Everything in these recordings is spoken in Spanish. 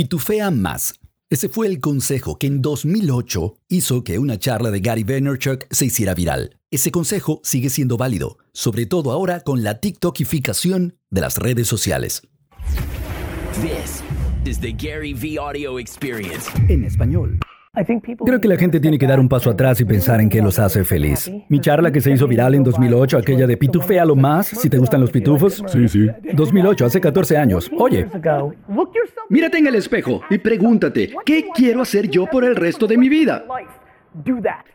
Pitufea más. Ese fue el consejo que en 2008 hizo que una charla de Gary Vaynerchuk se hiciera viral. Ese consejo sigue siendo válido, sobre todo ahora con la TikTokificación de las redes sociales. This is the Gary V Audio Experience. En español. Creo que la gente tiene que dar un paso atrás y pensar en qué los hace feliz. Mi charla que se hizo viral en 2008, aquella de pitufea lo más, si te gustan los pitufos. Sí, sí. 2008, hace 14 años. Oye, Mírate en el espejo y pregúntate, ¿qué quiero hacer yo por el resto de mi vida?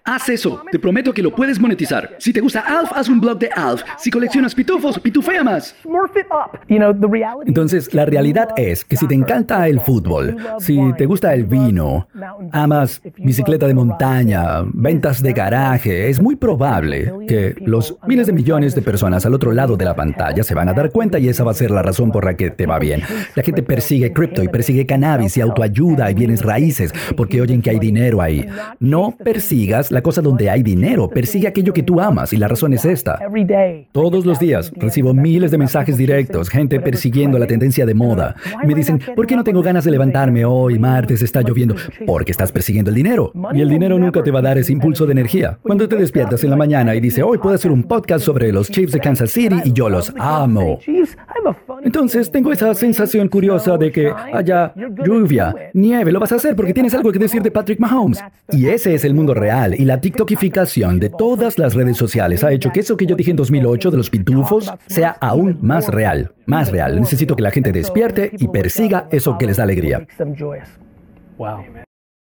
Haz eso, te prometo que lo puedes monetizar. Si te gusta Alf, haz un blog de Alf. Si coleccionas pitufos, pitufea más. entonces la realidad es que si te encanta el fútbol, si te gusta el vino, amas bicicleta de montaña, ventas de garaje, es muy probable que los miles de millones de personas al otro lado de la pantalla se van a dar cuenta y esa va a ser la razón por la que te va bien. La gente persigue cripto y persigue cannabis y autoayuda y bienes raíces porque oyen que hay dinero ahí. No persigas la cosa donde hay dinero, persigue aquello que tú amas y la razón es esta. Todos los días recibo miles de mensajes directos, gente persiguiendo la tendencia de moda. Me dicen, ¿por qué no tengo ganas de levantarme hoy, martes, está lloviendo? Porque estás persiguiendo el dinero. Y el dinero nunca te va a dar ese impulso de energía. Cuando te despiertas en la mañana y dices, hoy puedo hacer un podcast sobre los Chiefs de Kansas City y yo los amo. Entonces tengo esa sensación curiosa de que haya lluvia, nieve, lo vas a hacer porque tienes algo que decir de Patrick Mahomes. Y ese es el mundo real y la TikTokificación de todas las redes sociales ha hecho que eso que yo dije en 2008 de los pitufos sea aún más real, más real. Necesito que la gente despierte y persiga eso que les da alegría.